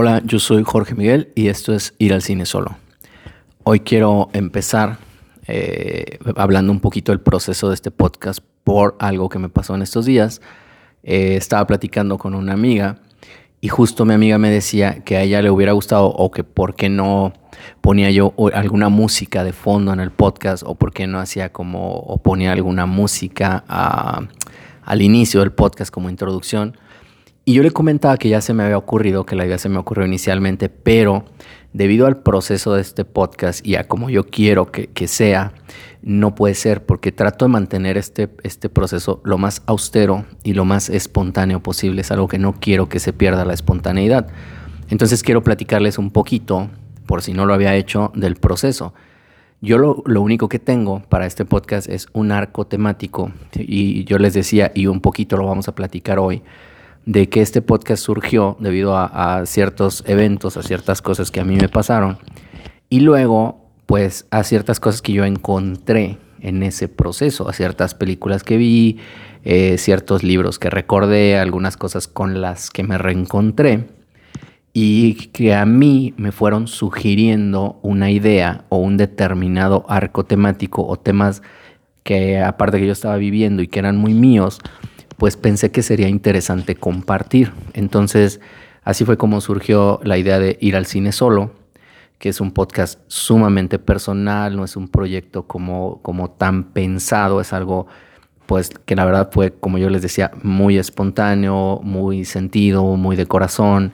Hola, yo soy Jorge Miguel y esto es Ir al Cine Solo. Hoy quiero empezar eh, hablando un poquito del proceso de este podcast por algo que me pasó en estos días. Eh, estaba platicando con una amiga y justo mi amiga me decía que a ella le hubiera gustado o que por qué no ponía yo alguna música de fondo en el podcast o por qué no hacía como o ponía alguna música al inicio del podcast como introducción. Y yo le comentaba que ya se me había ocurrido, que la idea se me ocurrió inicialmente, pero debido al proceso de este podcast y a como yo quiero que, sea, no puede ser porque trato de mantener este, este proceso lo más austero y lo más espontáneo posible. Es algo que no quiero que se pierda la espontaneidad. Entonces quiero platicarles un poquito, por si no lo había hecho, del proceso. Yo lo, lo, único que tengo para este podcast es un arco temático y yo les decía, y un poquito lo vamos a platicar hoy, de que este podcast surgió debido a, ciertos eventos, a ciertas cosas que a mí me pasaron. Y luego, pues, a ciertas cosas que yo encontré en ese proceso, a ciertas películas que vi, eh, ciertos libros que recordé, algunas cosas con las que me reencontré y que a mí me fueron sugiriendo una idea o un determinado arco temático o temas que aparte que yo estaba viviendo y que eran muy míos, pues pensé que sería interesante compartir. Entonces, así fue como surgió la idea de ir al cine solo, que es un podcast sumamente personal, no es un proyecto como, como tan pensado, es algo pues que la verdad fue, como yo les decía, muy espontáneo, muy sentido, muy de corazón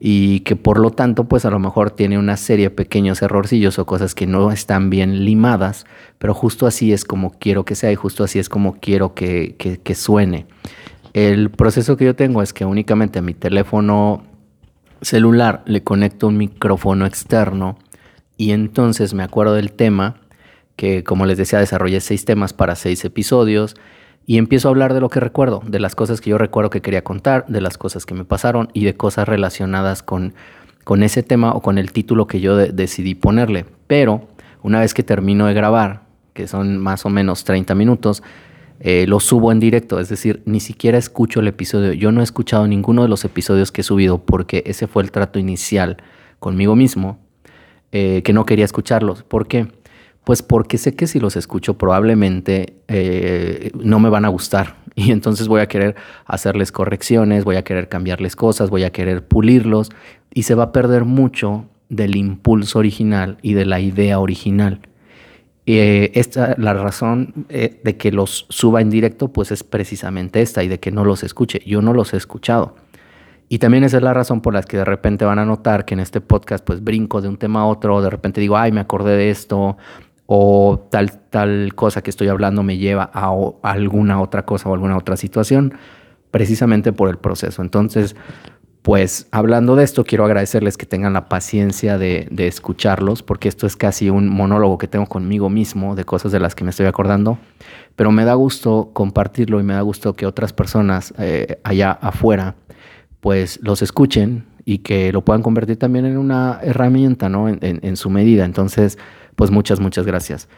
y que por lo tanto pues a lo mejor tiene una serie de pequeños errorcillos o cosas que no están bien limadas, pero justo así es como quiero que sea y justo así es como quiero que, que, suene. El proceso que yo tengo es que únicamente a mi teléfono celular le conecto un micrófono externo y entonces me acuerdo del tema que como les decía desarrollé seis temas para seis episodios y empiezo a hablar de lo que recuerdo, de las cosas que yo recuerdo que quería contar, de las cosas que me pasaron y de cosas relacionadas con, con ese tema o con el título que yo decidí ponerle. Pero una vez que termino de grabar, que son más o menos 30 minutos, eh, lo subo en directo, es decir, ni siquiera escucho el episodio. Yo no he escuchado ninguno de los episodios que he subido porque ese fue el trato inicial conmigo mismo, eh, que no quería escucharlos. ¿Por qué? Pues porque sé que si los escucho probablemente eh, no me van a gustar y entonces voy a querer hacerles correcciones, voy a querer cambiarles cosas, voy a querer pulirlos y se va a perder mucho del impulso original y de la idea original. Eh, esta, la razón eh, de que los suba en directo pues es precisamente esta y de que no los escuche. Yo no los he escuchado. Y también esa es la razón por la que de repente van a notar que en este podcast pues brinco de un tema a otro, de repente digo, ay, me acordé de esto, o tal, tal cosa que estoy hablando me lleva a, alguna otra cosa o alguna otra situación, precisamente por el proceso. Entonces, pues hablando de esto, quiero agradecerles que tengan la paciencia de, escucharlos, porque esto es casi un monólogo que tengo conmigo mismo de cosas de las que me estoy acordando, pero me da gusto compartirlo y me da gusto que otras personas eh, allá afuera pues los escuchen y que lo puedan convertir también en una herramienta, ¿no? En, en su medida. Entonces, pues muchas, muchas gracias.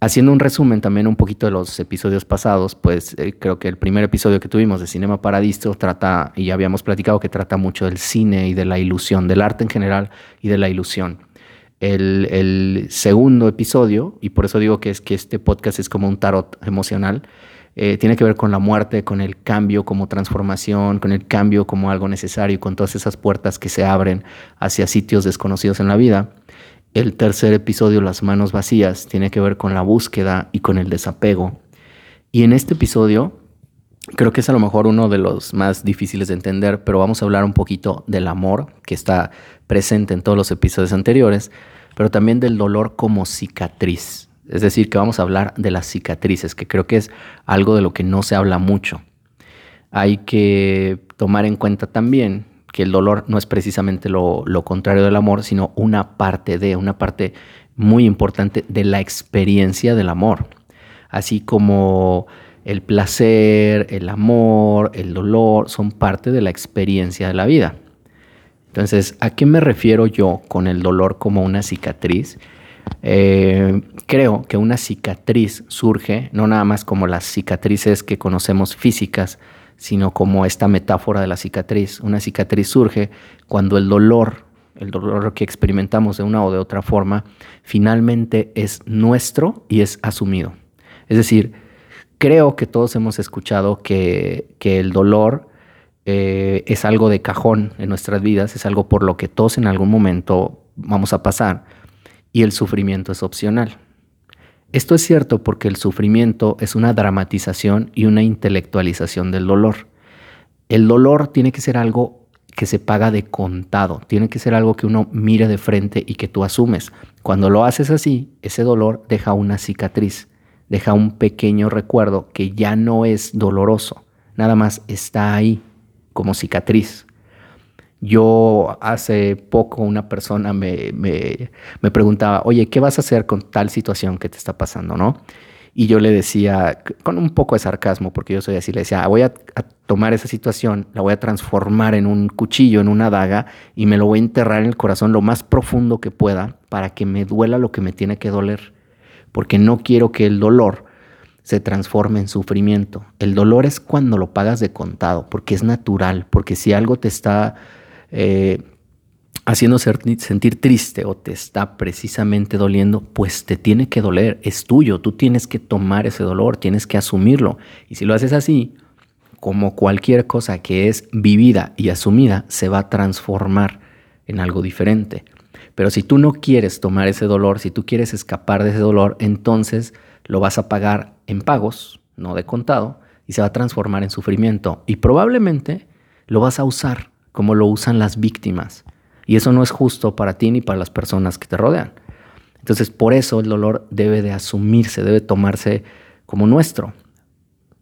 Haciendo un resumen también un poquito de los episodios pasados, pues eh, creo que el primer episodio que tuvimos de Cinema Paradiso trata, y ya habíamos platicado que trata mucho del cine y de la ilusión, del arte en general y de la ilusión. El, segundo episodio, y por eso digo que es que este podcast es como un tarot emocional, eh, tiene que ver con la muerte, con el cambio como transformación, con el cambio como algo necesario, con todas esas puertas que se abren hacia sitios desconocidos en la vida. El tercer episodio, Las manos vacías, tiene que ver con la búsqueda y con el desapego. Y en este episodio, creo que es a lo mejor uno de los más difíciles de entender, pero vamos a hablar un poquito del amor, que está presente en todos los episodios anteriores, pero también del dolor como cicatriz. Es decir, que vamos a hablar de las cicatrices, que creo que es algo de lo que no se habla mucho. Hay que tomar en cuenta también que el dolor no es precisamente lo, contrario del amor, sino una parte de, una parte muy importante de la experiencia del amor. Así como el placer, el amor, el dolor son parte de la experiencia de la vida. Entonces, ¿a qué me refiero yo con el dolor como una cicatriz? Eh, creo que una cicatriz surge no nada más como las cicatrices que conocemos físicas, sino como esta metáfora de la cicatriz. Una cicatriz surge cuando el dolor, el dolor que experimentamos de una o de otra forma, finalmente es nuestro y es asumido. Es decir, creo que todos hemos escuchado que, el dolor eh, es algo de cajón en nuestras vidas, es algo por lo que todos en algún momento vamos a pasar y el sufrimiento es opcional. Esto es cierto porque el sufrimiento es una dramatización y una intelectualización del dolor. El dolor tiene que ser algo que se paga de contado, tiene que ser algo que uno mire de frente y que tú asumes. Cuando lo haces así, ese dolor deja una cicatriz, deja un pequeño recuerdo que ya no es doloroso, nada más está ahí como cicatriz. Yo hace poco una persona me, preguntaba, oye, ¿qué vas a hacer con tal situación que te está pasando, no? Y yo le decía, con un poco de sarcasmo, porque yo soy así, le decía, voy a, tomar esa situación, la voy a transformar en un cuchillo, en una daga, y me lo voy a enterrar en el corazón lo más profundo que pueda para que me duela lo que me tiene que doler. Porque no quiero que el dolor se transforme en sufrimiento. El dolor es cuando lo pagas de contado, porque es natural, porque si algo te está eh, haciendo sentir triste o te está precisamente doliendo, pues te tiene que doler, es tuyo, tú tienes que tomar ese dolor, tienes que asumirlo. Y si lo haces así, como cualquier cosa que es vivida y asumida, se va a transformar en algo diferente. Pero si tú no quieres tomar ese dolor, si tú quieres escapar de ese dolor, entonces lo vas a pagar en pagos, no de contado, y se va a transformar en sufrimiento. Y probablemente lo vas a usar como lo usan las víctimas. Y eso no es justo para ti ni para las personas que te rodean. Entonces, por eso el dolor debe de asumirse, debe tomarse como nuestro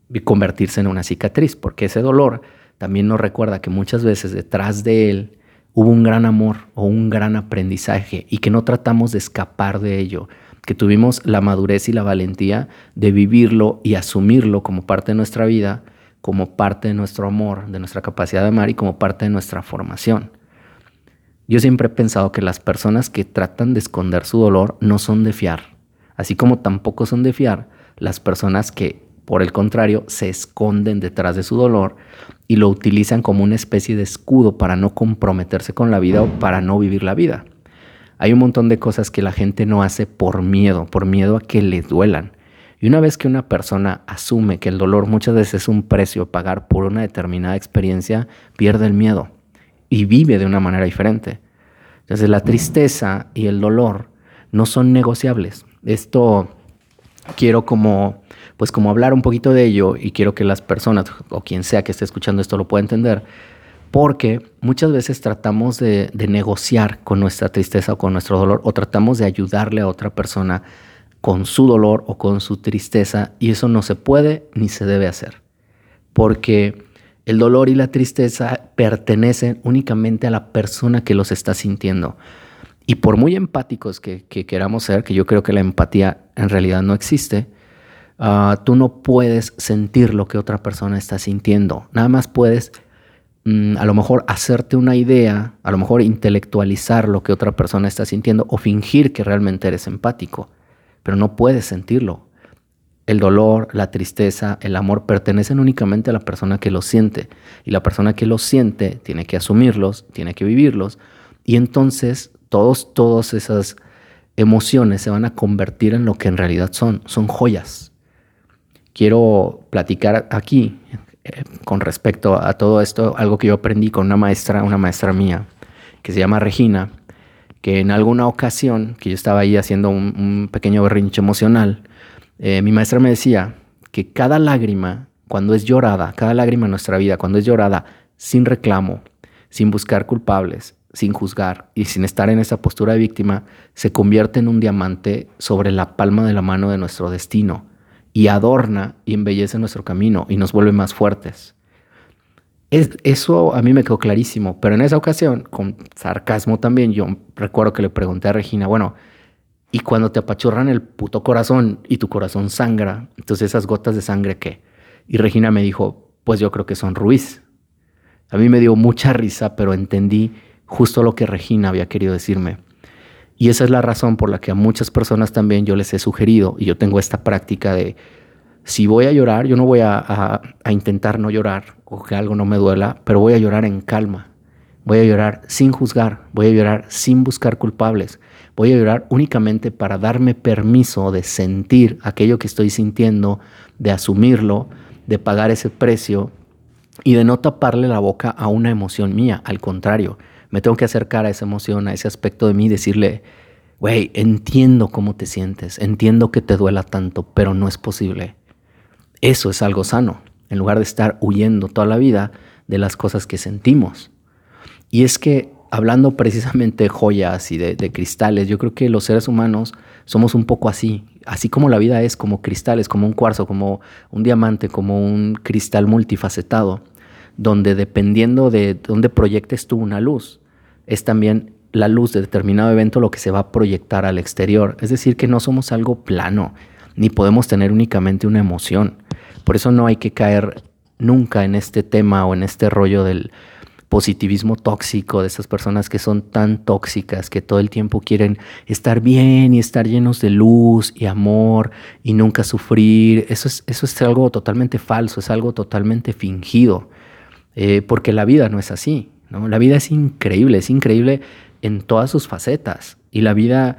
y convertirse en una cicatriz, porque ese dolor también nos recuerda que muchas veces detrás de él hubo un gran amor o un gran aprendizaje y que no tratamos de escapar de ello, que tuvimos la madurez y la valentía de vivirlo y asumirlo como parte de nuestra vida como parte de nuestro amor, de nuestra capacidad de amar y como parte de nuestra formación. Yo siempre he pensado que las personas que tratan de esconder su dolor no son de fiar, así como tampoco son de fiar las personas que, por el contrario, se esconden detrás de su dolor y lo utilizan como una especie de escudo para no comprometerse con la vida o para no vivir la vida. Hay un montón de cosas que la gente no hace por miedo, por miedo a que le duelan. Y una vez que una persona asume que el dolor muchas veces es un precio a pagar por una determinada experiencia, pierde el miedo y vive de una manera diferente. Entonces la tristeza y el dolor no son negociables. Esto quiero como pues como hablar un poquito de ello y quiero que las personas o quien sea que esté escuchando esto lo pueda entender, porque muchas veces tratamos de, de negociar con nuestra tristeza o con nuestro dolor o tratamos de ayudarle a otra persona con su dolor o con su tristeza y eso no se puede ni se debe hacer. Porque el dolor y la tristeza pertenecen únicamente a la persona que los está sintiendo. Y por muy empáticos que, queramos ser, que yo creo que la empatía en realidad no existe, ah, tú no puedes sentir lo que otra persona está sintiendo. Nada más puedes mm, a lo mejor hacerte una idea, a lo mejor intelectualizar lo que otra persona está sintiendo o fingir que realmente eres empático pero no puedes sentirlo. El dolor, la tristeza, el amor pertenecen únicamente a la persona que los siente. Y la persona que los siente tiene que asumirlos, tiene que vivirlos. Y entonces todos, todas esas emociones se van a convertir en lo que en realidad son. Son joyas. Quiero platicar aquí eh, con respecto a todo esto, algo que yo aprendí con una maestra, una maestra mía, que se llama Regina que en alguna ocasión, que yo estaba ahí haciendo un, pequeño berrinche emocional, eh, mi maestra me decía que cada lágrima, cuando es llorada, cada lágrima en nuestra vida, cuando es llorada sin reclamo, sin buscar culpables, sin juzgar y sin estar en esa postura de víctima, se convierte en un diamante sobre la palma de la mano de nuestro destino y adorna y embellece nuestro camino y nos vuelve más fuertes eso a mí me quedó clarísimo, pero en esa ocasión, con sarcasmo también, yo recuerdo que le pregunté a Regina, bueno, y cuando te apachurran el puto corazón y tu corazón sangra, entonces esas gotas de sangre, ¿qué? Y Regina me dijo, pues yo creo que son Ruiz. A mí me dio mucha risa, pero entendí justo lo que Regina había querido decirme. Y esa es la razón por la que a muchas personas también yo les he sugerido, y yo tengo esta práctica de si voy a llorar, yo no voy a, intentar no llorar o que algo no me duela, pero voy a llorar en calma. Voy a llorar sin juzgar, voy a llorar sin buscar culpables. Voy a llorar únicamente para darme permiso de sentir aquello que estoy sintiendo, de asumirlo, de pagar ese precio y de no taparle la boca a una emoción mía. Al contrario, me tengo que acercar a esa emoción, a ese aspecto de mí, decirle, güey, entiendo cómo te sientes, entiendo que te duela tanto, pero no es posible. Eso es algo sano, en lugar de estar huyendo toda la vida de las cosas que sentimos. Y es que hablando precisamente de joyas y de, cristales, yo creo que los seres humanos somos un poco así, así como la vida es como cristales, como un cuarzo, como un diamante, como un cristal multifacetado, donde dependiendo de dónde proyectes tú una luz, es también la luz de determinado evento lo que se va a proyectar al exterior. Es decir, que no somos algo plano, ni podemos tener únicamente una emoción. Por eso no hay que caer nunca en este tema o en este rollo del positivismo tóxico, de esas personas que son tan tóxicas, que todo el tiempo quieren estar bien y estar llenos de luz y amor y nunca sufrir. Eso es, eso es algo totalmente falso, es algo totalmente fingido, eh, porque la vida no es así. La vida es increíble, es increíble en todas sus facetas y la vida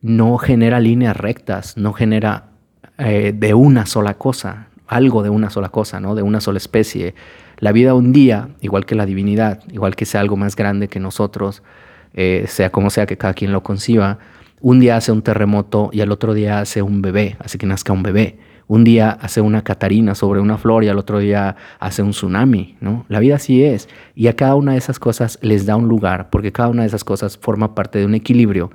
no genera líneas rectas, no genera eh, de una sola cosa, algo de una sola cosa, ¿no? de una sola especie. La vida un día, igual que la divinidad, igual que sea algo más grande que nosotros, eh, sea como sea que cada quien lo conciba, un día hace un terremoto y al otro día hace un bebé, hace que nazca un bebé un día hace una catarina sobre una flor y al otro día hace un tsunami, ¿no? La vida así es. Y a cada una de esas cosas les da un lugar, porque cada una de esas cosas forma parte de un equilibrio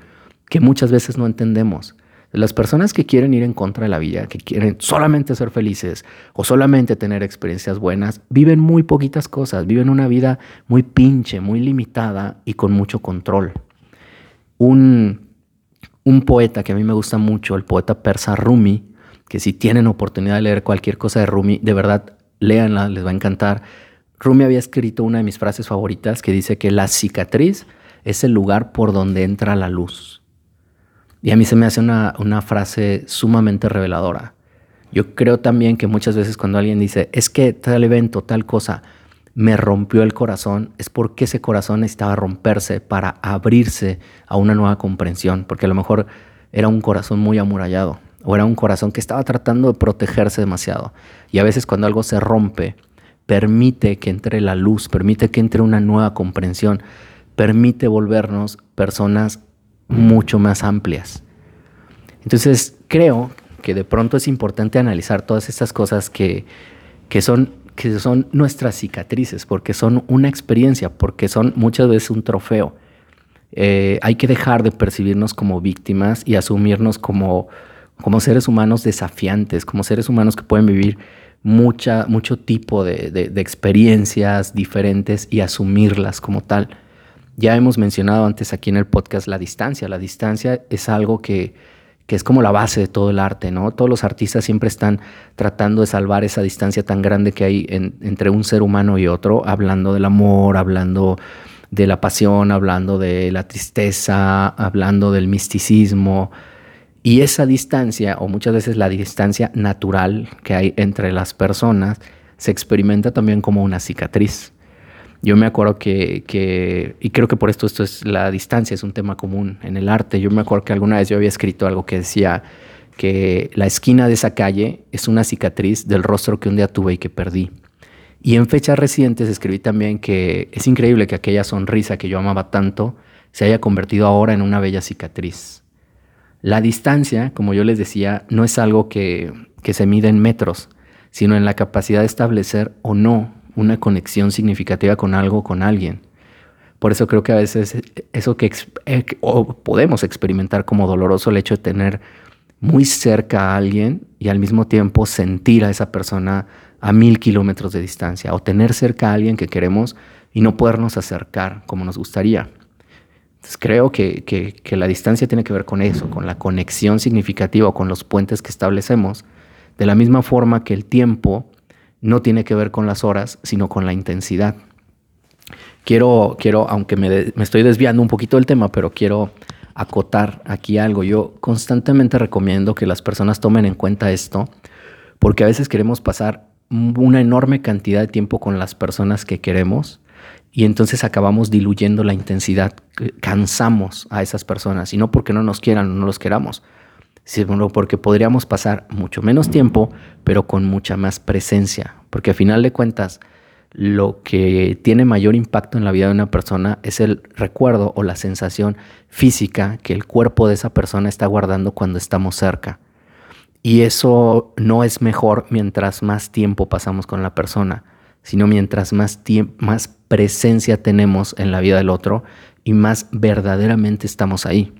que muchas veces no entendemos. Las personas que quieren ir en contra de la vida, que quieren solamente ser felices o solamente tener experiencias buenas, viven muy poquitas cosas, viven una vida muy pinche, muy limitada y con mucho control. Un, poeta que a mí me gusta mucho, el poeta persa Rumi, que si tienen oportunidad de leer cualquier cosa de Rumi, de verdad, léanla, les va a encantar. Rumi había escrito una de mis frases favoritas que dice que la cicatriz es el lugar por donde entra la luz. Y a mí se me hace una, una frase sumamente reveladora. Yo creo también que muchas veces cuando alguien dice, es que tal evento, tal cosa, me rompió el corazón, es porque ese corazón necesitaba romperse para abrirse a una nueva comprensión, porque a lo mejor era un corazón muy amurallado o era un corazón que estaba tratando de protegerse demasiado. Y a veces cuando algo se rompe, permite que entre la luz, permite que entre una nueva comprensión, permite volvernos personas mucho más amplias. Entonces creo que de pronto es importante analizar todas estas cosas que, que, son, que son nuestras cicatrices, porque son una experiencia, porque son muchas veces un trofeo. Eh, hay que dejar de percibirnos como víctimas y asumirnos como como seres humanos desafiantes, como seres humanos que pueden vivir mucha, mucho tipo de, experiencias diferentes y asumirlas como tal. Ya hemos mencionado antes aquí en el podcast la distancia. La distancia es algo que, que es como la base de todo el arte, ¿no? Todos los artistas siempre están tratando de salvar esa distancia tan grande que hay entre un ser humano y otro, hablando del amor, hablando de la pasión, hablando de la tristeza, hablando del misticismo, y esa distancia, o muchas veces la distancia natural que hay entre las personas, se experimenta también como una cicatriz. Yo me acuerdo que, y creo que por esto esto es la distancia, es un tema común en el arte. Yo me acuerdo que alguna vez yo había escrito algo que decía que la esquina de esa calle es una cicatriz del rostro que un día tuve y que perdí. Y en fechas recientes escribí también que es increíble que aquella sonrisa que yo amaba tanto se haya convertido ahora en una bella cicatriz. La distancia, como yo les decía, no es algo que, se mide en metros, sino en la capacidad de establecer o no una conexión significativa con algo o con alguien. Por eso creo que a veces eso que eh, podemos experimentar como doloroso el hecho de tener muy cerca a alguien y al mismo tiempo sentir a esa persona a mil kilómetros de distancia o tener cerca a alguien que queremos y no podernos acercar como nos gustaría creo que, la distancia tiene que ver con eso, con la conexión significativa, con los puentes que establecemos, de la misma forma que el tiempo no tiene que ver con las horas, sino con la intensidad. Quiero, quiero aunque me, me estoy desviando un poquito del tema, pero quiero acotar aquí algo. Yo constantemente recomiendo que las personas tomen en cuenta esto, porque a veces queremos pasar una enorme cantidad de tiempo con las personas que queremos y entonces acabamos diluyendo la intensidad, cansamos a esas personas y no porque no nos quieran o no los queramos, sino porque podríamos pasar mucho menos tiempo, pero con mucha más presencia, porque a final de cuentas lo que tiene mayor impacto en la vida de una persona es el recuerdo o la sensación física que el cuerpo de esa persona está guardando cuando estamos cerca. Y eso no es mejor mientras más tiempo pasamos con la persona, sino mientras más, más presencia tenemos en la vida del otro y más verdaderamente estamos ahí.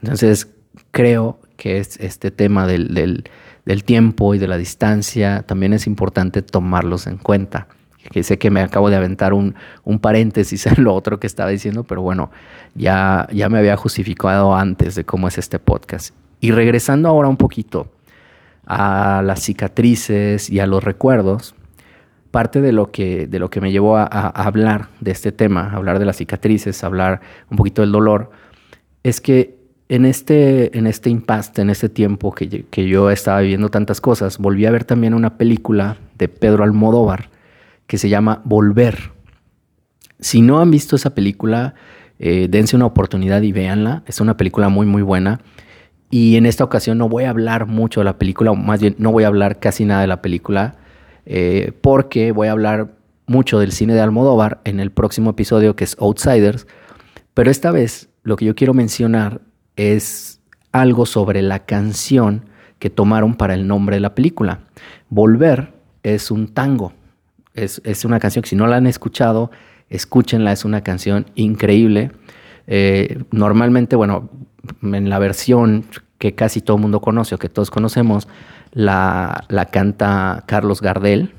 Entonces, creo que es este tema del, del tiempo y de la distancia también es importante tomarlos en cuenta que sé que me acabo de aventar un, paréntesis en lo otro que estaba diciendo, pero bueno, ya, ya me había justificado antes de cómo es este podcast. Y regresando ahora un poquito a las cicatrices y a los recuerdos, parte de lo que, de lo que me llevó a, hablar de este tema, hablar de las cicatrices, hablar un poquito del dolor, es que en este, en este impasse, en este tiempo que, yo estaba viviendo tantas cosas, volví a ver también una película de Pedro Almodóvar que se llama Volver. Si no han visto esa película, eh, dense una oportunidad y véanla. Es una película muy, muy buena. Y en esta ocasión no voy a hablar mucho de la película, o más bien no voy a hablar casi nada de la película, eh, porque voy a hablar mucho del cine de Almodóvar en el próximo episodio que es Outsiders. Pero esta vez lo que yo quiero mencionar es algo sobre la canción que tomaron para el nombre de la película. Volver es un tango. Es, una canción que si no la han escuchado, escúchenla, es una canción increíble. Eh, normalmente, bueno, en la versión que casi todo el mundo conoce o que todos conocemos, la, la canta Carlos Gardel.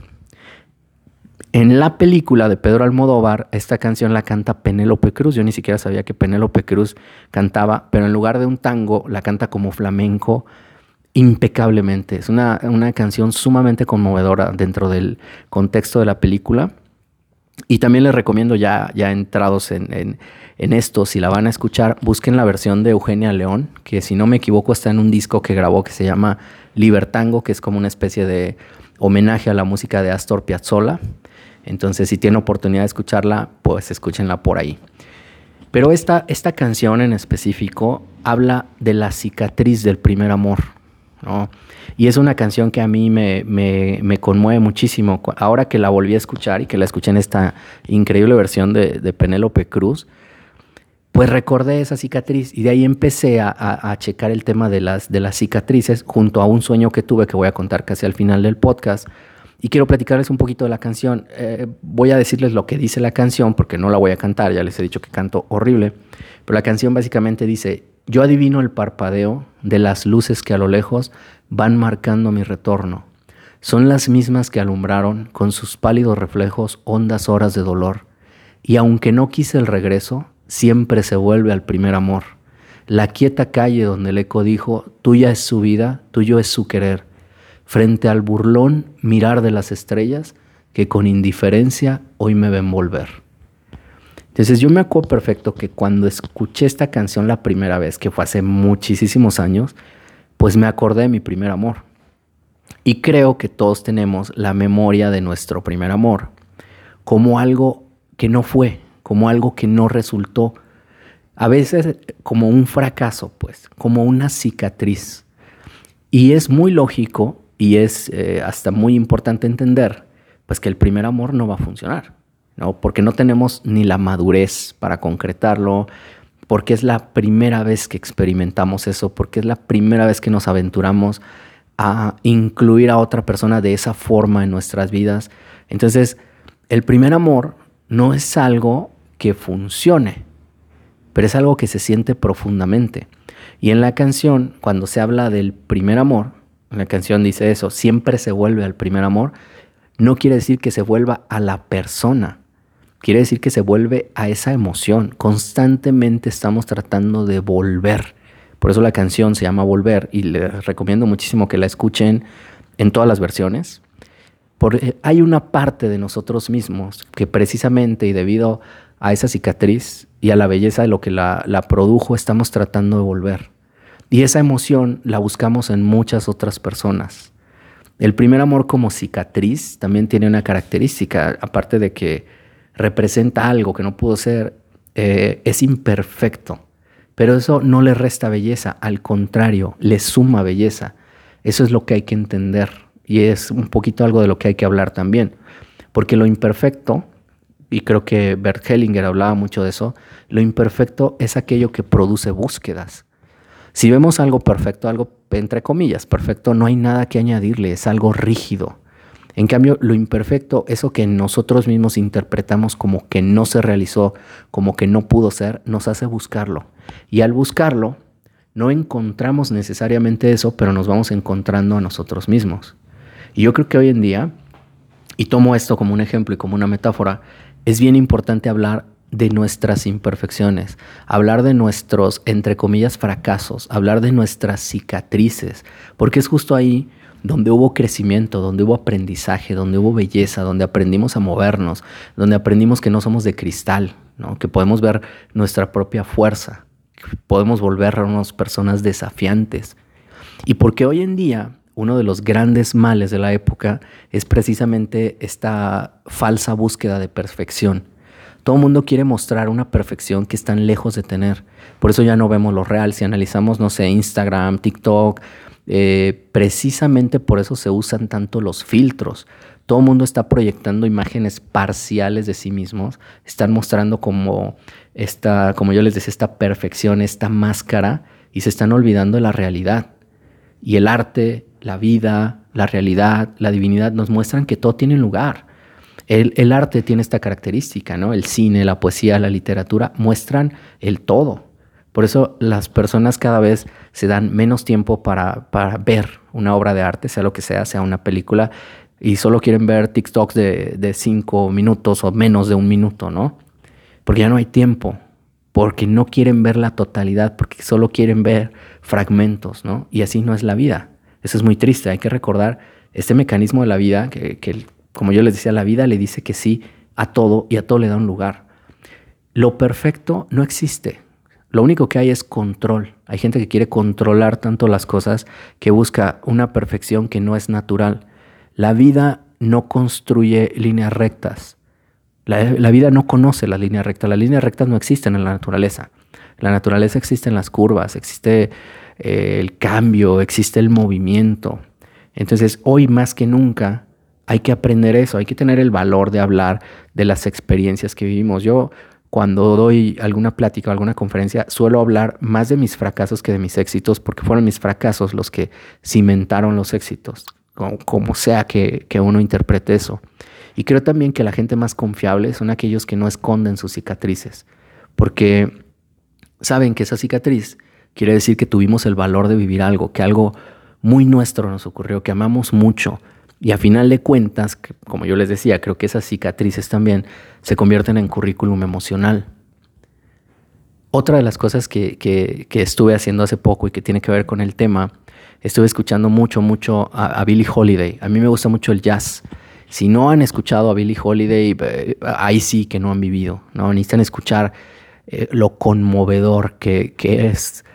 En la película de Pedro Almodóvar, esta canción la canta Penélope Cruz. Yo ni siquiera sabía que Penélope Cruz cantaba, pero en lugar de un tango, la canta como flamenco impecablemente. Es una, canción sumamente conmovedora dentro del contexto de la película. Y también les recomiendo ya, ya entrados en, esto, si la van a escuchar, busquen la versión de Eugenia León, que si no me equivoco está en un disco que grabó que se llama Libertango, que es como una especie de homenaje a la música de Astor Piazzolla. Entonces, si tienen oportunidad de escucharla, pues escúchenla por ahí. Pero esta, esta canción en específico habla de la cicatriz del primer amor. Y es una canción que a mí me, me, conmueve muchísimo. Ahora que la volví a escuchar y que la escuché en esta increíble versión de Penélope Cruz, pues recordé esa cicatriz y de ahí empecé a, a, checar el tema de las, de las cicatrices junto a un sueño que tuve que voy a contar casi al final del podcast. Y quiero platicarles un poquito de la canción. Eh, voy a decirles lo que dice la canción porque no la voy a cantar, ya les he dicho que canto horrible. Pero la canción básicamente dice, yo adivino el parpadeo de las luces que a lo lejos van marcando mi retorno. Son las mismas que alumbraron con sus pálidos reflejos hondas horas de dolor. Y aunque no quise el regreso, siempre se vuelve al primer amor. La quieta calle donde el eco dijo, tuya es su vida, tuyo es su querer. Frente al burlón mirar de las estrellas que con indiferencia hoy me ven volver. Entonces yo me acuerdo perfecto que cuando escuché esta canción la primera vez, que fue hace muchísimos años, pues me acordé de mi primer amor. Y creo que todos tenemos la memoria de nuestro primer amor como algo que no fue, como algo que no resultó. A veces como un fracaso, pues, como una cicatriz. Y es muy lógico y es eh, hasta muy importante entender, pues que el primer amor no va a funcionar. ¿no? Porque no tenemos ni la madurez para concretarlo, porque es la primera vez que experimentamos eso, porque es la primera vez que nos aventuramos a incluir a otra persona de esa forma en nuestras vidas. Entonces, el primer amor no es algo que funcione, pero es algo que se siente profundamente. Y en la canción, cuando se habla del primer amor, la canción dice eso, siempre se vuelve al primer amor, no quiere decir que se vuelva a la persona, Quiere decir que se vuelve a esa emoción. Constantemente estamos tratando de volver. Por eso la canción se llama Volver y les recomiendo muchísimo que la escuchen en todas las versiones. Porque hay una parte de nosotros mismos que precisamente y debido a esa cicatriz y a la belleza de lo que la, la produjo estamos tratando de volver. Y esa emoción la buscamos en muchas otras personas. El primer amor como cicatriz también tiene una característica, aparte de que representa algo que no pudo ser, eh, es imperfecto. Pero eso no le resta belleza, al contrario, le suma belleza. Eso es lo que hay que entender y es un poquito algo de lo que hay que hablar también. Porque lo imperfecto, y creo que Bert Hellinger hablaba mucho de eso, lo imperfecto es aquello que produce búsquedas. Si vemos algo perfecto, algo entre comillas perfecto, no hay nada que añadirle, es algo rígido. En cambio, lo imperfecto, eso que nosotros mismos interpretamos como que no se realizó, como que no pudo ser, nos hace buscarlo. Y al buscarlo, no encontramos necesariamente eso, pero nos vamos encontrando a nosotros mismos. Y yo creo que hoy en día, y tomo esto como un ejemplo y como una metáfora, es bien importante hablar de nuestras imperfecciones, hablar de nuestros, entre comillas, fracasos, hablar de nuestras cicatrices, porque es justo ahí donde hubo crecimiento, donde hubo aprendizaje, donde hubo belleza, donde aprendimos a movernos, donde aprendimos que no somos de cristal, que podemos ver nuestra propia fuerza, que podemos volvernos personas desafiantes. Y porque hoy en día uno de los grandes males de la época es precisamente esta falsa búsqueda de perfección. Todo el mundo quiere mostrar una perfección que están lejos de tener. Por eso ya no vemos lo real. Si analizamos, no sé, Instagram, TikTok, eh, precisamente por eso se usan tanto los filtros. Todo el mundo está proyectando imágenes parciales de sí mismos, están mostrando como esta, como yo les decía, esta perfección, esta máscara, y se están olvidando de la realidad. Y el arte, la vida, la realidad, la divinidad nos muestran que todo tiene lugar. El, el, arte tiene esta característica, ¿no? El cine, la poesía, la literatura muestran el todo. Por eso las personas cada vez se dan menos tiempo para, ver una obra de arte, sea lo que sea, sea una película, y solo quieren ver TikToks de, de cinco minutos o menos de un minuto, ¿no? Porque ya no hay tiempo, porque no quieren ver la totalidad, porque solo quieren ver fragmentos, ¿no? Y así no es la vida. Eso es muy triste. Hay que recordar este mecanismo de la vida, que, como yo les decía, la vida le dice que sí a todo y a todo le da un lugar. Lo perfecto no existe. Lo único que hay es control. Hay gente que quiere controlar tanto las cosas que busca una perfección que no es natural. La vida no construye líneas rectas. La, vida no conoce las líneas rectas. Las líneas rectas no existen en la naturaleza. la naturaleza existe en las curvas, existe eh, el cambio, existe el movimiento. Entonces, hoy más que nunca hay que aprender eso, hay que tener el valor de hablar de las experiencias que vivimos. Yo cuando doy alguna plática o alguna conferencia, suelo hablar más de mis fracasos que de mis éxitos, porque fueron mis fracasos los que cimentaron los éxitos, como, sea que, que, uno interprete eso. Y creo también que la gente más confiable son aquellos que no esconden sus cicatrices, porque saben que esa cicatriz quiere decir que tuvimos el valor de vivir algo, que algo muy nuestro nos ocurrió, que amamos mucho, y a final de cuentas, como yo les decía, creo que esas cicatrices también se convierten en currículum emocional. Otra de las cosas que, estuve haciendo hace poco y que tiene que ver con el tema, estuve escuchando mucho, mucho a, Billie Holiday. A mí me gusta mucho el jazz. Si no han escuchado a Billie Holiday, eh, ahí sí que no han vivido. ¿no? Necesitan escuchar eh, lo conmovedor que, que es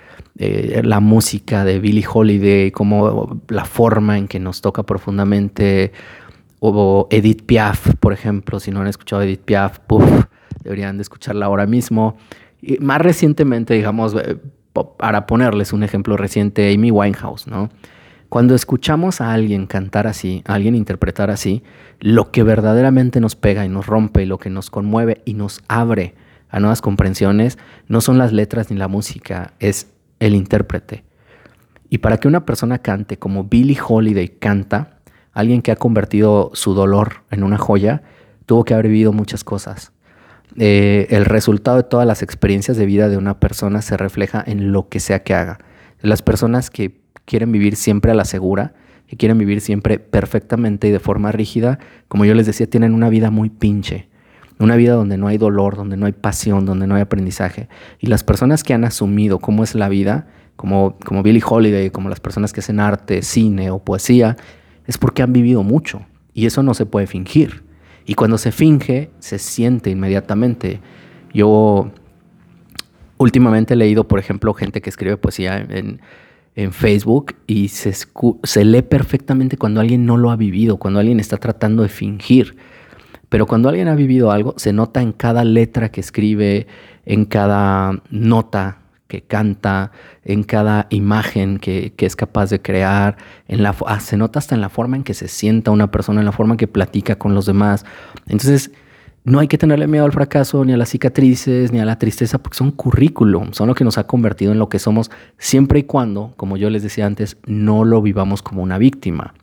eh, la música de Billie Holiday, como la forma en que nos toca profundamente, o Edith Piaf, por ejemplo, si no han escuchado Edith Piaf, deberían de escucharla ahora mismo. Y más recientemente, digamos, eh, para ponerles un ejemplo reciente, Amy Winehouse, ¿no? Cuando escuchamos a alguien cantar así, a alguien interpretar así, lo que verdaderamente nos pega y nos rompe y lo que nos conmueve y nos abre a nuevas comprensiones no son las letras ni la música, es el intérprete. Y para que una persona cante como Billie Holiday canta, alguien que ha convertido su dolor en una joya, tuvo que haber vivido muchas cosas. Eh, el resultado de todas las experiencias de vida de una persona se refleja en lo que sea que haga. Las personas que quieren vivir siempre a la segura, que quieren vivir siempre perfectamente y de forma rígida, como yo les decía, tienen una vida muy pinche. Una vida donde no hay dolor, donde no hay pasión, donde no hay aprendizaje. Y las personas que han asumido cómo es la vida, como, como Billie Holiday, como las personas que hacen arte, cine o poesía, es porque han vivido mucho. Y eso no se puede fingir. Y cuando se finge, se siente inmediatamente. Yo últimamente he leído, por ejemplo, gente que escribe poesía en, en Facebook y se, se lee perfectamente cuando alguien no lo ha vivido, cuando alguien está tratando de fingir. Pero cuando alguien ha vivido algo, se nota en cada letra que escribe, en cada nota que canta, en cada imagen que, es capaz de crear, en la, ah, se nota hasta en la forma en que se sienta una persona, en la forma en que platica con los demás. Entonces, no hay que tenerle miedo al fracaso, ni a las cicatrices, ni a la tristeza, porque son currículum, son lo que nos ha convertido en lo que somos, siempre y cuando, como yo les decía antes, no lo vivamos como una víctima.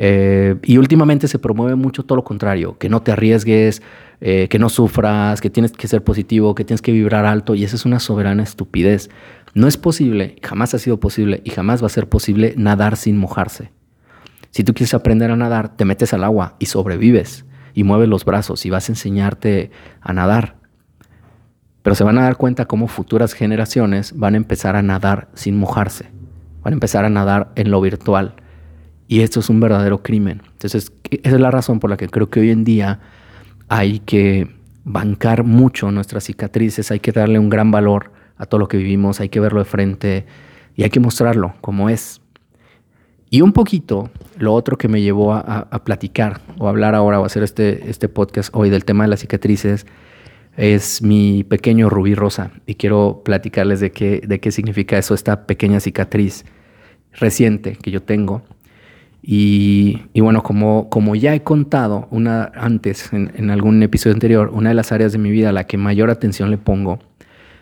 Eh, y últimamente se promueve mucho todo lo contrario, que no te arriesgues, eh, que no sufras, que tienes que ser positivo, que tienes que vibrar alto, y esa es una soberana estupidez. No es posible, jamás ha sido posible y jamás va a ser posible nadar sin mojarse. Si tú quieres aprender a nadar, te metes al agua y sobrevives y mueves los brazos y vas a enseñarte a nadar. Pero se van a dar cuenta cómo futuras generaciones van a empezar a nadar sin mojarse, van a empezar a nadar en lo virtual y esto es un verdadero crimen. Entonces, esa es la razón por la que creo que hoy en día hay que bancar mucho nuestras cicatrices, hay que darle un gran valor a todo lo que vivimos, hay que verlo de frente y hay que mostrarlo como es. Y un poquito, lo otro que me llevó a, platicar o hablar ahora o hacer este, este podcast hoy del tema de las cicatrices es mi pequeño rubí rosa. Y quiero platicarles de qué, de qué significa eso, esta pequeña cicatriz reciente que yo tengo y, bueno, como, como ya he contado una, antes en, algún episodio anterior, una de las áreas de mi vida a la que mayor atención le pongo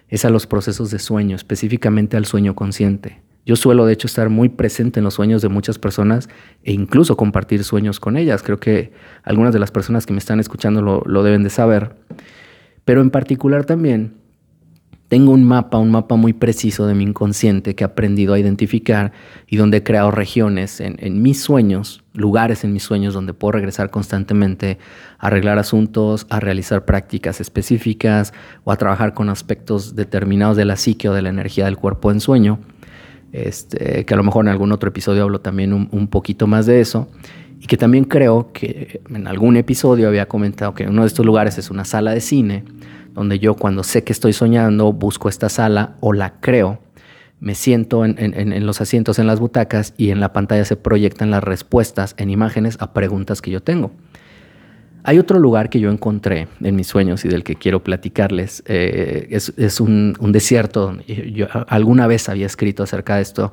es a los procesos de sueño, específicamente al sueño consciente. Yo suelo de hecho estar muy presente en los sueños de muchas personas e incluso compartir sueños con ellas. Creo que algunas de las personas que me están escuchando lo, lo deben de saber. Pero en particular también tengo un mapa, un mapa muy preciso de mi inconsciente que he aprendido a identificar y donde he creado regiones en, mis sueños, lugares en mis sueños donde puedo regresar constantemente a arreglar asuntos, a realizar prácticas específicas o a trabajar con aspectos determinados de la psique o de la energía del cuerpo en sueño. Este, que a lo mejor en algún otro episodio hablo también un, un poquito más de eso. Y que también creo que en algún episodio había comentado que uno de estos lugares es una sala de cine donde yo cuando sé que estoy soñando busco esta sala o la creo, me siento en, los asientos, en las butacas y en la pantalla se proyectan las respuestas en imágenes a preguntas que yo tengo. Hay otro lugar que yo encontré en mis sueños y del que quiero platicarles. Eh, es, un, desierto. Alguna vez había escrito acerca de esto.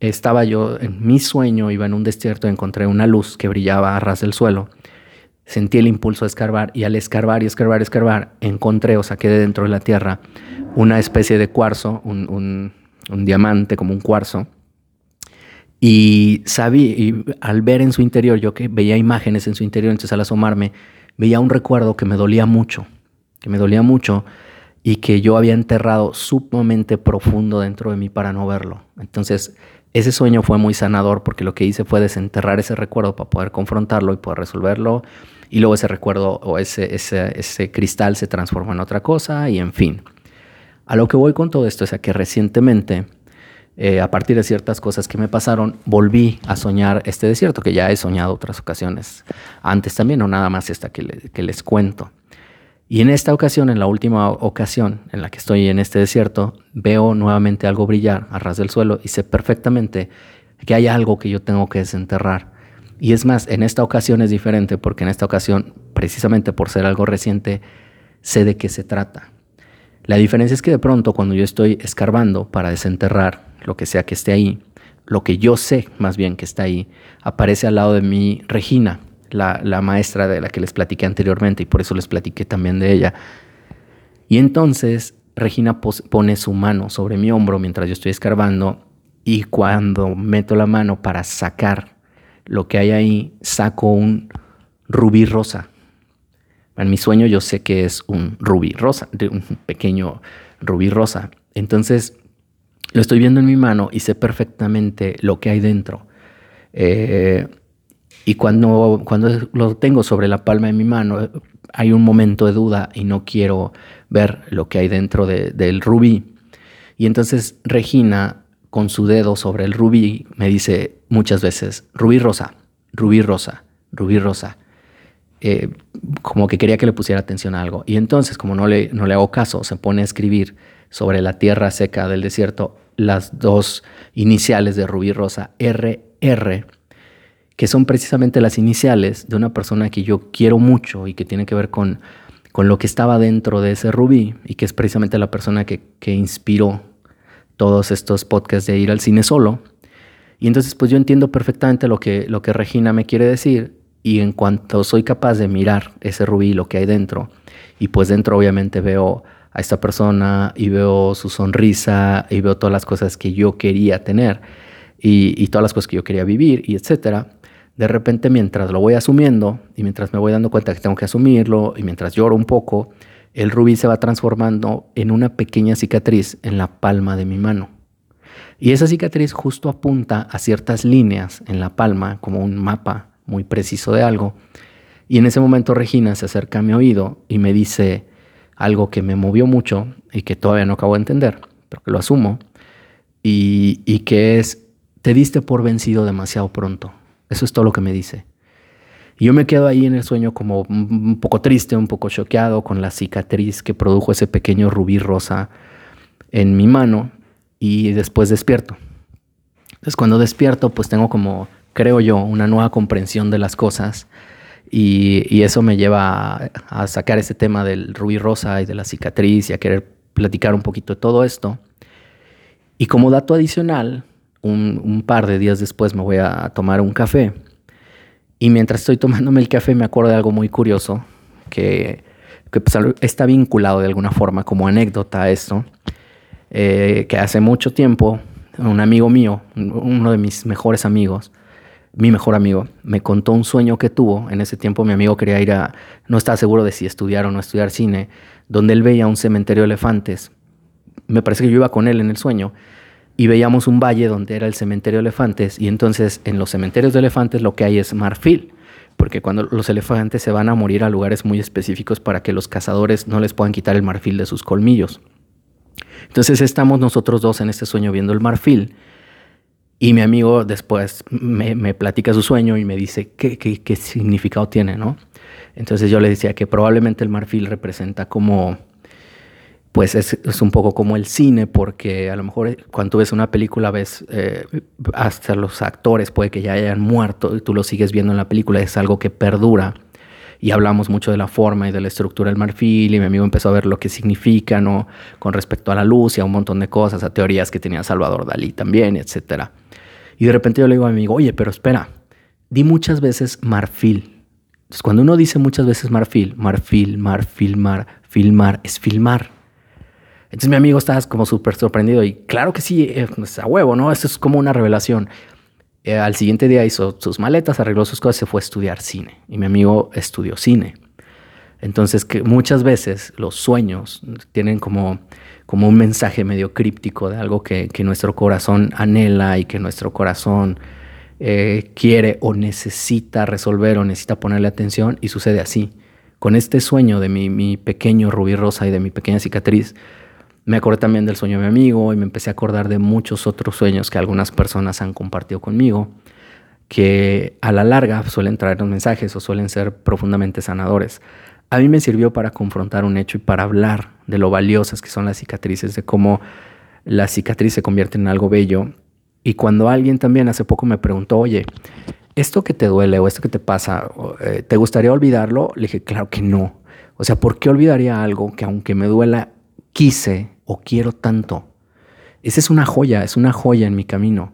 Estaba yo en mi sueño, iba en un desierto, encontré una luz que brillaba a ras del suelo sentí el impulso de escarbar y al escarbar y escarbar y escarbar encontré o saqué de dentro de la tierra una especie de cuarzo, un, diamante como un cuarzo. Y sabí, al ver en su interior, yo que veía imágenes en su interior, entonces al asomarme, veía un recuerdo que me dolía mucho, que me dolía mucho y que yo había enterrado sumamente profundo dentro de mí para no verlo. Entonces, ese sueño fue muy sanador porque lo que hice fue desenterrar ese recuerdo para poder confrontarlo y poder resolverlo y luego ese recuerdo o ese, ese, cristal se transforma en otra cosa y en fin. A lo que voy con todo esto es a que recientemente, eh, a partir de ciertas cosas que me pasaron, volví a soñar este desierto, que ya he soñado otras ocasiones antes también, o nada más esta que, que les cuento. Y en esta ocasión, en la última ocasión en la que estoy en este desierto, veo nuevamente algo brillar a ras del suelo y sé perfectamente que hay algo que yo tengo que desenterrar y es más, en esta ocasión es diferente porque en esta ocasión, precisamente por ser algo reciente, sé de qué se trata. La diferencia es que de pronto cuando yo estoy escarbando para desenterrar lo que sea que esté ahí, lo que yo sé más bien que está ahí, aparece al lado de mí Regina, la, maestra de la que les platiqué anteriormente y por eso les platiqué también de ella. Y entonces Regina pone su mano sobre mi hombro mientras yo estoy escarbando y cuando meto la mano para sacar lo que hay ahí, saco un rubí rosa. En mi sueño yo sé que es un rubí rosa, un pequeño rubí rosa. Entonces lo estoy viendo en mi mano y sé perfectamente lo que hay dentro. Eh, y cuando, cuando lo tengo sobre la palma de mi mano, hay un momento de duda y no quiero ver lo que hay dentro del rubí. Y entonces Regina con su dedo sobre el rubí, me dice muchas veces, rubí rosa, rubí rosa, rubí rosa. Eh, como que quería que le pusiera atención a algo. Y entonces, como no le, no le hago caso, se pone a escribir sobre la tierra seca del desierto, las dos iniciales de Rubí Rosa, RR, que son precisamente las iniciales de una persona que yo quiero mucho y que tiene que ver con, con lo que estaba dentro de ese rubí y que es precisamente la persona que, que inspiró todos estos podcasts de ir al cine solo. Y entonces pues yo entiendo perfectamente lo que, lo que Regina me quiere decir y en cuanto soy capaz de mirar ese rubí, lo que hay dentro, y pues dentro obviamente veo a esta persona y veo su sonrisa y veo todas las cosas que yo quería tener y, y todas las cosas que yo quería vivir y etcétera, de repente mientras lo voy asumiendo y mientras me voy dando cuenta que tengo que asumirlo y mientras lloro un poco, el rubí se va transformando en una pequeña cicatriz en la palma de mi mano. Y esa cicatriz justo apunta a ciertas líneas en la palma, como un mapa muy preciso de algo. Y en ese momento Regina se acerca a mi oído y me dice algo que me movió mucho y que todavía no acabo de entender, pero que lo asumo, y, y que es, te diste por vencido demasiado pronto. Eso es todo lo que me dice. Y yo me quedo ahí en el sueño como un poco triste, un poco choqueado con la cicatriz que produjo ese pequeño rubí rosa en mi mano y después despierto. Entonces cuando despierto pues tengo como creo yo, una nueva comprensión de las cosas. Y, eso me lleva a, sacar ese tema del rubí rosa y de la cicatriz y a querer platicar un poquito de todo esto. Y como dato adicional, un, par de días después me voy a tomar un café. Y mientras estoy tomándome el café me acuerdo de algo muy curioso que, pues, está vinculado de alguna forma como anécdota a esto. Eh, que hace mucho tiempo un amigo mío, uno de mis mejores amigos, mi mejor amigo, me contó un sueño que tuvo. En ese tiempo mi amigo quería ir a, no estaba seguro de si estudiar o no estudiar cine, donde él veía un cementerio de elefantes. Me parece que yo iba con él en el sueño y veíamos un valle donde era el cementerio de elefantes y entonces en los cementerios de elefantes lo que hay es marfil, porque cuando los elefantes se van a morir a lugares muy específicos para que los cazadores no les puedan quitar el marfil de sus colmillos. Entonces estamos nosotros dos en este sueño viendo el marfil y mi amigo después me, platica su sueño y me dice qué, qué, qué, significado tiene, ¿no? Entonces yo le decía que probablemente el marfil representa como, pues es, un poco como el cine, porque a lo mejor cuando tú ves una película ves eh, hasta los actores puede que ya hayan muerto y tú lo sigues viendo en la película, es algo que perdura. Y hablamos mucho de la forma y de la estructura del marfil y mi amigo empezó a ver lo que significa, ¿no? Con respecto a la luz y a un montón de cosas, a teorías que tenía Salvador Dalí también, etcétera. Y de repente yo le digo a mi amigo, oye, pero espera, di muchas veces marfil. Entonces, cuando uno dice muchas veces marfil, marfil, marfil, mar, filmar, es filmar. Entonces mi amigo estaba como súper sorprendido y claro que sí, es pues, a huevo, ¿no? Esto es como una revelación. Eh, al siguiente día hizo sus maletas, arregló sus cosas, se fue a estudiar cine. Y mi amigo estudió cine. Entonces, que muchas veces los sueños tienen como como un mensaje medio críptico de algo que, nuestro corazón anhela y que nuestro corazón eh, quiere o necesita resolver o necesita ponerle atención y sucede así. Con este sueño de mi, mi pequeño rubí rosa y de mi pequeña cicatriz, me acordé también del sueño de mi amigo y me empecé a acordar de muchos otros sueños que algunas personas han compartido conmigo, que a la larga suelen traernos mensajes o suelen ser profundamente sanadores a mí me sirvió para confrontar un hecho y para hablar de lo valiosas que son las cicatrices, de cómo la cicatriz se convierte en algo bello. Y cuando alguien también hace poco me preguntó, oye, esto que te duele o esto que te pasa, eh, ¿te gustaría olvidarlo? Le dije, claro que no. O sea, ¿por qué olvidaría algo que aunque me duela, quise o quiero tanto? Esa es una joya, es una joya en mi camino.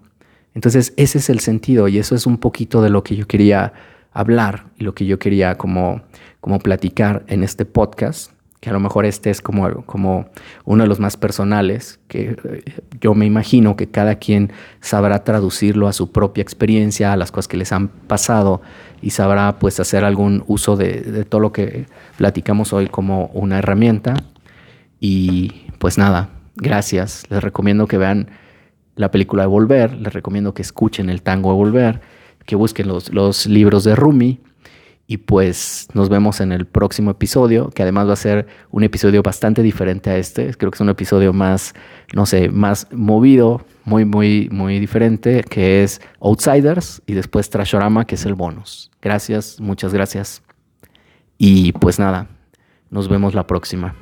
Entonces, ese es el sentido y eso es un poquito de lo que yo quería hablar y lo que yo quería como como platicar en este podcast, que a lo mejor este es como, como uno de los más personales, que eh, yo me imagino que cada quien sabrá traducirlo a su propia experiencia, a las cosas que les han pasado y sabrá pues hacer algún uso de, de todo lo que platicamos hoy como una herramienta. Y pues nada, gracias. Les recomiendo que vean la película de Volver, les recomiendo que escuchen el tango de Volver, que busquen los, los libros de Rumi y pues nos vemos en el próximo episodio, que además va a ser un episodio bastante diferente a este. Creo que es un episodio más, no sé, más movido, muy, muy, muy diferente, que es Outsiders y después Trashorama, que es el bonus. Gracias, muchas gracias. Y pues nada, nos vemos la próxima.